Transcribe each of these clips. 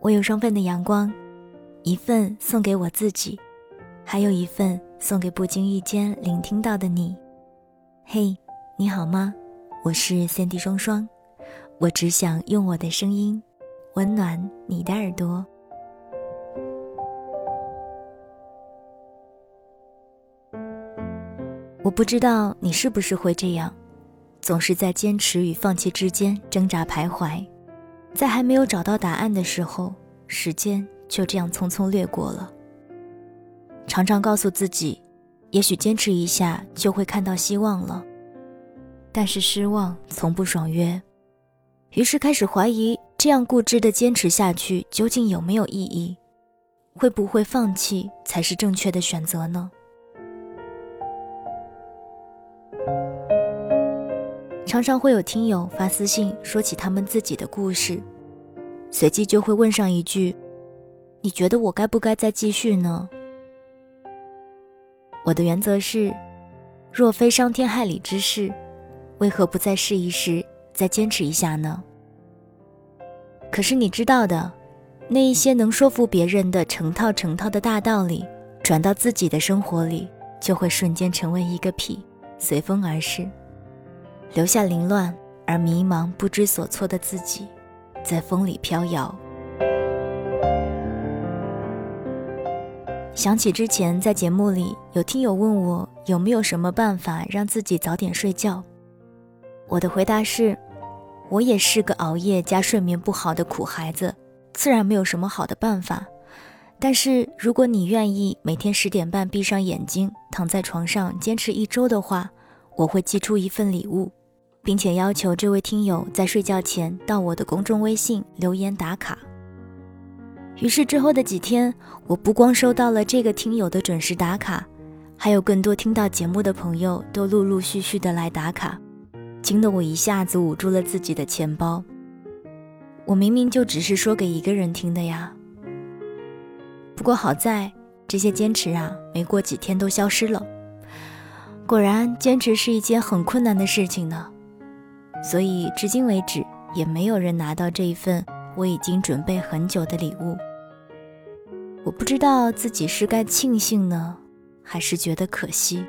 我有双份的阳光，一份送给我自己，还有一份送给不经意间聆听到的你。嘿，你好吗？我是三 D 双双，我只想用我的声音温暖你的耳朵。我不知道你是不是会这样，总是在坚持与放弃之间挣扎徘徊。在还没有找到答案的时候，时间就这样匆匆掠过了。常常告诉自己，也许坚持一下就会看到希望了，但是失望从不爽约，于是开始怀疑这样固执的坚持下去究竟有没有意义，会不会放弃才是正确的选择呢？常常会有听友发私信说起他们自己的故事，随即就会问上一句：“你觉得我该不该再继续呢？”我的原则是：若非伤天害理之事，为何不再试一试，再坚持一下呢？可是你知道的，那一些能说服别人的成套成套的大道理，转到自己的生活里，就会瞬间成为一个屁，随风而逝。留下凌乱而迷茫、不知所措的自己，在风里飘摇。想起之前在节目里有听友问我有没有什么办法让自己早点睡觉，我的回答是：我也是个熬夜加睡眠不好的苦孩子，自然没有什么好的办法。但是如果你愿意每天十点半闭上眼睛，躺在床上坚持一周的话，我会寄出一份礼物。并且要求这位听友在睡觉前到我的公众微信留言打卡。于是之后的几天，我不光收到了这个听友的准时打卡，还有更多听到节目的朋友都陆陆续续的来打卡，惊得我一下子捂住了自己的钱包。我明明就只是说给一个人听的呀。不过好在这些坚持啊，没过几天都消失了。果然，坚持是一件很困难的事情呢。所以，至今为止也没有人拿到这一份我已经准备很久的礼物。我不知道自己是该庆幸呢，还是觉得可惜。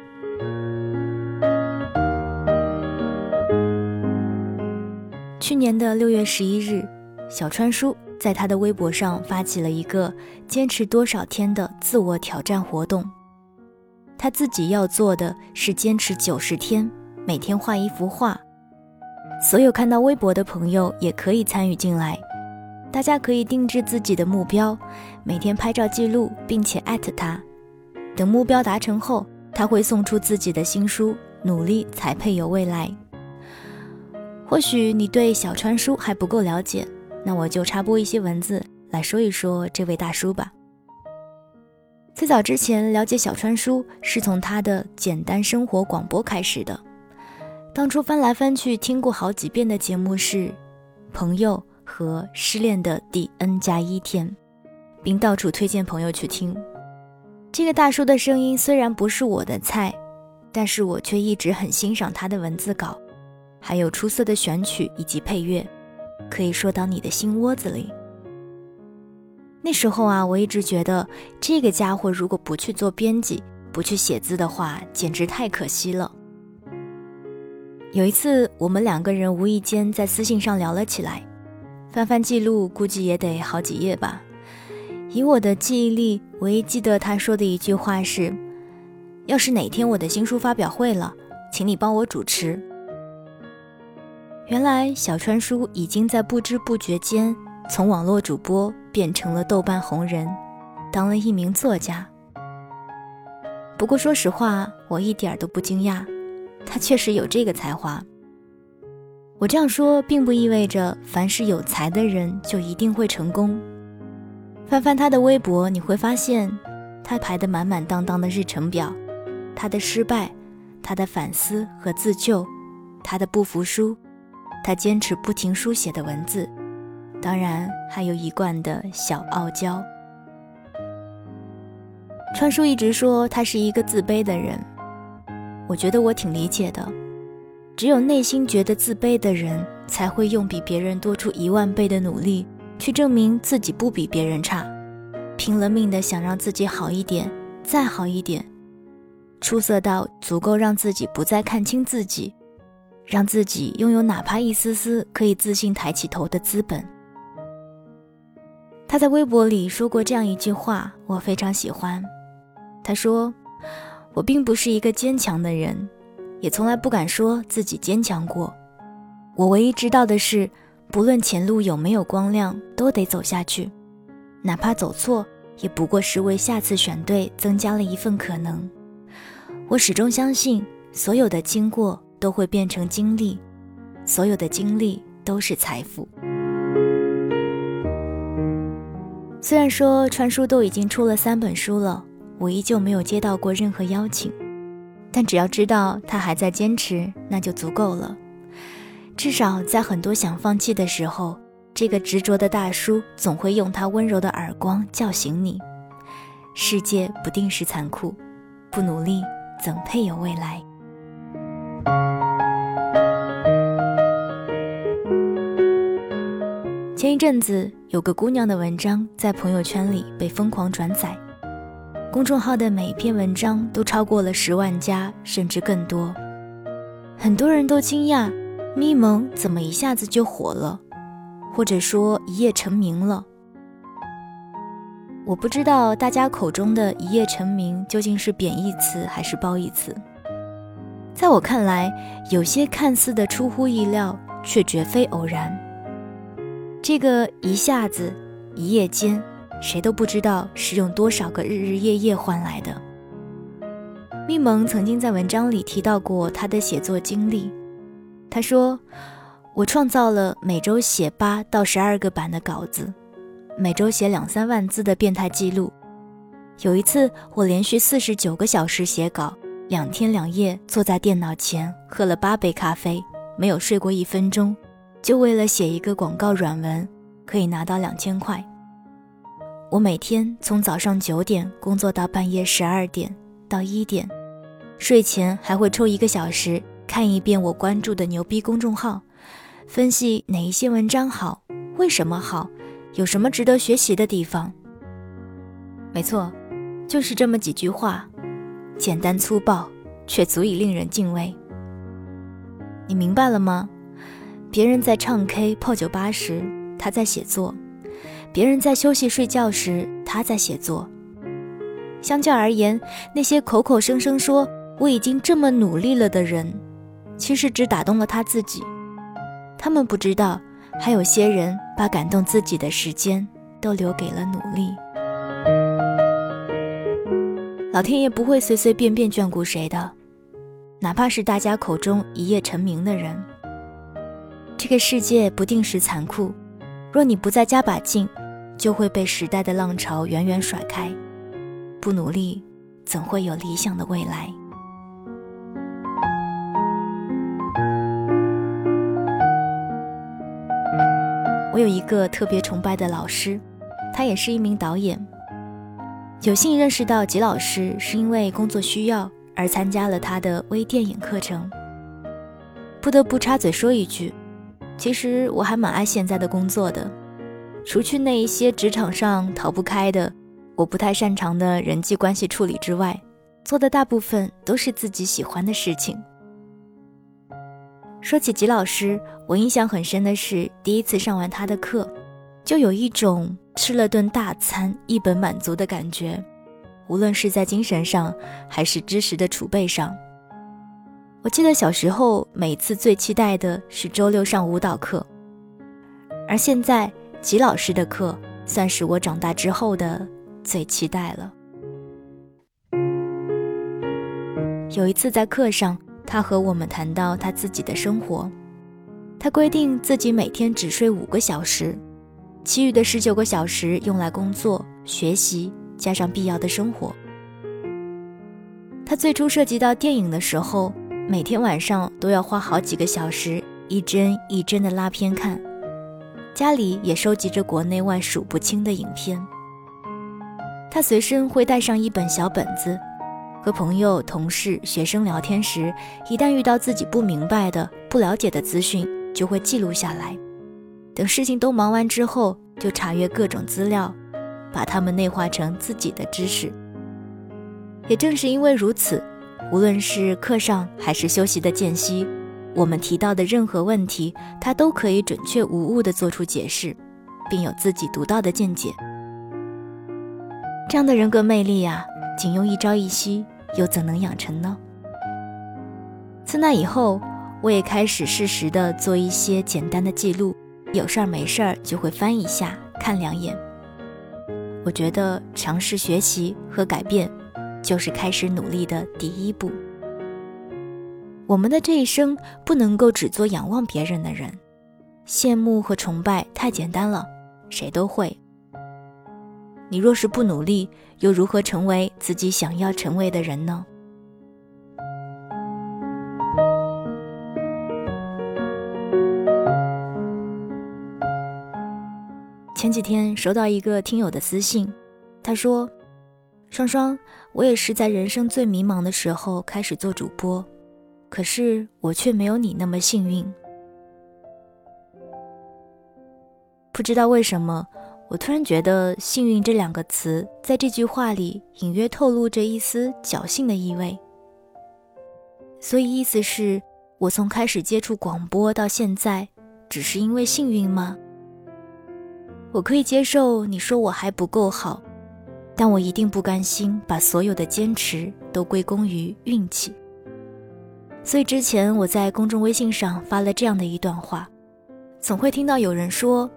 去年的六月十一日，小川叔在他的微博上发起了一个坚持多少天的自我挑战活动。他自己要做的是坚持九十天，每天画一幅画。所有看到微博的朋友也可以参与进来，大家可以定制自己的目标，每天拍照记录，并且艾特他。等目标达成后，他会送出自己的新书《努力才配有未来》。或许你对小川叔还不够了解，那我就插播一些文字来说一说这位大叔吧。最早之前了解小川叔是从他的简单生活广播开始的。当初翻来翻去听过好几遍的节目是《朋友和失恋的第 N 加一天》，并到处推荐朋友去听。这个大叔的声音虽然不是我的菜，但是我却一直很欣赏他的文字稿，还有出色的选曲以及配乐，可以说到你的心窝子里。那时候啊，我一直觉得这个家伙如果不去做编辑，不去写字的话，简直太可惜了。有一次，我们两个人无意间在私信上聊了起来，翻翻记录，估计也得好几页吧。以我的记忆力，唯一记得他说的一句话是：“要是哪天我的新书发表会了，请你帮我主持。”原来小川叔已经在不知不觉间从网络主播变成了豆瓣红人，当了一名作家。不过说实话，我一点都不惊讶。他确实有这个才华。我这样说，并不意味着凡是有才的人就一定会成功。翻翻他的微博，你会发现，他排得满满当当的日程表，他的失败，他的反思和自救，他的不服输，他坚持不停书写的文字，当然还有一贯的小傲娇。川叔一直说他是一个自卑的人，我觉得我挺理解的。只有内心觉得自卑的人，才会用比别人多出一万倍的努力，去证明自己不比别人差，拼了命的想让自己好一点，再好一点，出色到足够让自己不再看清自己，让自己拥有哪怕一丝丝可以自信抬起头的资本。他在微博里说过这样一句话，我非常喜欢。他说：“我并不是一个坚强的人，也从来不敢说自己坚强过。我唯一知道的是，不论前路有没有光亮，都得走下去，哪怕走错，也不过是为下次选对增加了一份可能。我始终相信，所有的经过都会变成经历，所有的经历都是财富。虽然说川叔都已经出了三本书了。”我依旧没有接到过任何邀请，但只要知道他还在坚持，那就足够了。至少在很多想放弃的时候，这个执着的大叔总会用他温柔的耳光叫醒你。世界不定时残酷，不努力怎配有未来？前一阵子有个姑娘的文章在朋友圈里被疯狂转载。公众号的每一篇文章都超过了十万加，甚至更多。很多人都惊讶，咪蒙怎么一下子就火了，或者说一夜成名了。我不知道大家口中的一夜成名究竟是贬义词还是褒义词。在我看来，有些看似的出乎意料，却绝非偶然。这个一下子，一夜间。谁都不知道是用多少个日日夜夜换来的。密蒙曾经在文章里提到过他的写作经历。他说：“我创造了每周写八到十二个版的稿子，每周写两三万字的变态记录。有一次，我连续四十九个小时写稿，两天两夜坐在电脑前喝了八杯咖啡，没有睡过一分钟，就为了写一个广告软文，可以拿到两千块。”我每天从早上九点工作到半夜十二点到一点，睡前还会抽一个小时看一遍我关注的牛逼公众号，分析哪一些文章好，为什么好，有什么值得学习的地方。没错，就是这么几句话，简单粗暴，却足以令人敬畏。你明白了吗？别人在唱 K 泡酒吧时，他在写作。别人在休息睡觉时，他在写作。相较而言，那些口口声声说我已经这么努力了的人，其实只打动了他自己。他们不知道，还有些人把感动自己的时间都留给了努力。老天爷不会随随便便眷顾谁的，哪怕是大家口中一夜成名的人。这个世界不定时残酷。若你不再加把劲，就会被时代的浪潮远远甩开。不努力，怎会有理想的未来？我有一个特别崇拜的老师，他也是一名导演。有幸认识到吉老师，是因为工作需要而参加了他的微电影课程。不得不插嘴说一句。其实我还蛮爱现在的工作的，除去那一些职场上逃不开的、我不太擅长的人际关系处理之外，做的大部分都是自己喜欢的事情。说起吉老师，我印象很深的是第一次上完他的课，就有一种吃了顿大餐、一本满足的感觉，无论是在精神上还是知识的储备上。我记得小时候，每次最期待的是周六上舞蹈课，而现在吉老师的课算是我长大之后的最期待了。有一次在课上，他和我们谈到他自己的生活，他规定自己每天只睡五个小时，其余的十九个小时用来工作、学习，加上必要的生活。他最初涉及到电影的时候。每天晚上都要花好几个小时，一帧一帧的拉片看，家里也收集着国内外数不清的影片。他随身会带上一本小本子，和朋友、同事、学生聊天时，一旦遇到自己不明白的、不了解的资讯，就会记录下来。等事情都忙完之后，就查阅各种资料，把它们内化成自己的知识。也正是因为如此，无论是课上还是休息的间隙，我们提到的任何问题，他都可以准确无误地做出解释，并有自己独到的见解。这样的人格魅力呀，仅用一朝一夕，又怎能养成呢？自那以后，我也开始适时的做一些简单的记录，有事儿没事儿就会翻一下，看两眼。我觉得尝试学习和改变，就是开始努力的第一步。我们的这一生不能够只做仰望别人的人，羡慕和崇拜太简单了，谁都会。你若是不努力，又如何成为自己想要成为的人呢？前几天收到一个听友的私信，他说：“双双，我也是在人生最迷茫的时候开始做主播，可是我却没有你那么幸运。不知道为什么。”我突然觉得“幸运”这两个词在这句话里隐约透露着一丝侥幸的意味，所以意思是我从开始接触广播到现在，只是因为幸运吗？我可以接受你说我还不够好，但我一定不甘心把所有的坚持都归功于运气。所以之前我在公众微信上发了这样的一段话，总会听到有人说。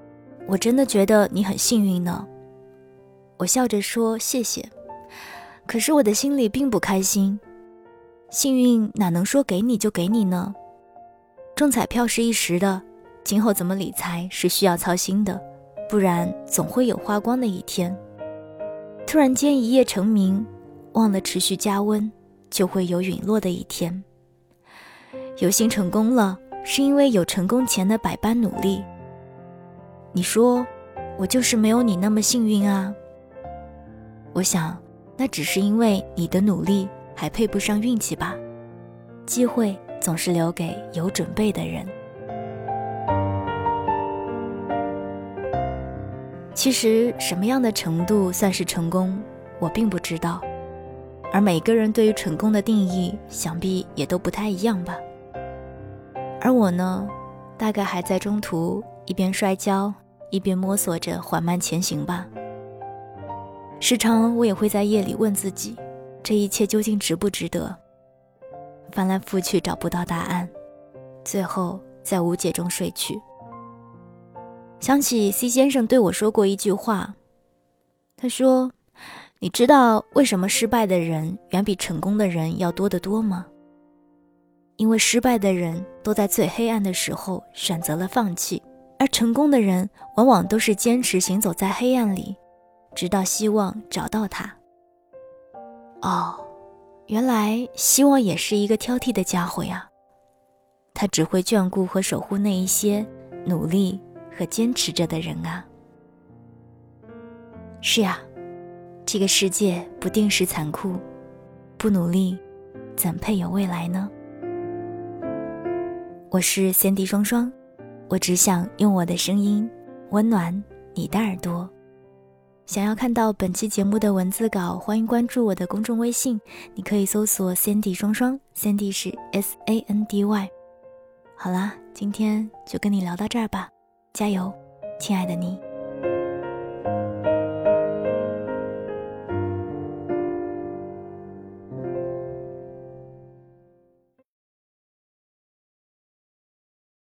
我真的觉得你很幸运呢，我笑着说谢谢，可是我的心里并不开心。幸运哪能说给你就给你呢？中彩票是一时的，今后怎么理财是需要操心的，不然总会有花光的一天。突然间一夜成名，忘了持续加温，就会有陨落的一天。有幸成功了，是因为有成功前的百般努力。你说，我就是没有你那么幸运啊。我想，那只是因为你的努力还配不上运气吧。机会总是留给有准备的人。其实，什么样的程度算是成功，我并不知道。而每个人对于成功的定义，想必也都不太一样吧。而我呢，大概还在中途一边摔跤。一边摸索着缓慢前行吧。时常我也会在夜里问自己，这一切究竟值不值得？翻来覆去找不到答案，最后在无解中睡去。想起 C 先生对我说过一句话，他说：“你知道为什么失败的人远比成功的人要多得多吗？因为失败的人都在最黑暗的时候选择了放弃。”而成功的人往往都是坚持行走在黑暗里，直到希望找到他。哦，原来希望也是一个挑剔的家伙呀，他只会眷顾和守护那一些努力和坚持着的人啊。是呀，这个世界不定时残酷，不努力，怎配有未来呢？我是先帝双双。我只想用我的声音温暖你的耳朵。想要看到本期节目的文字稿，欢迎关注我的公众微信，你可以搜索 “Sandy 双双 ”，Sandy 是 S A N D Y。好啦，今天就跟你聊到这儿吧，加油，亲爱的你。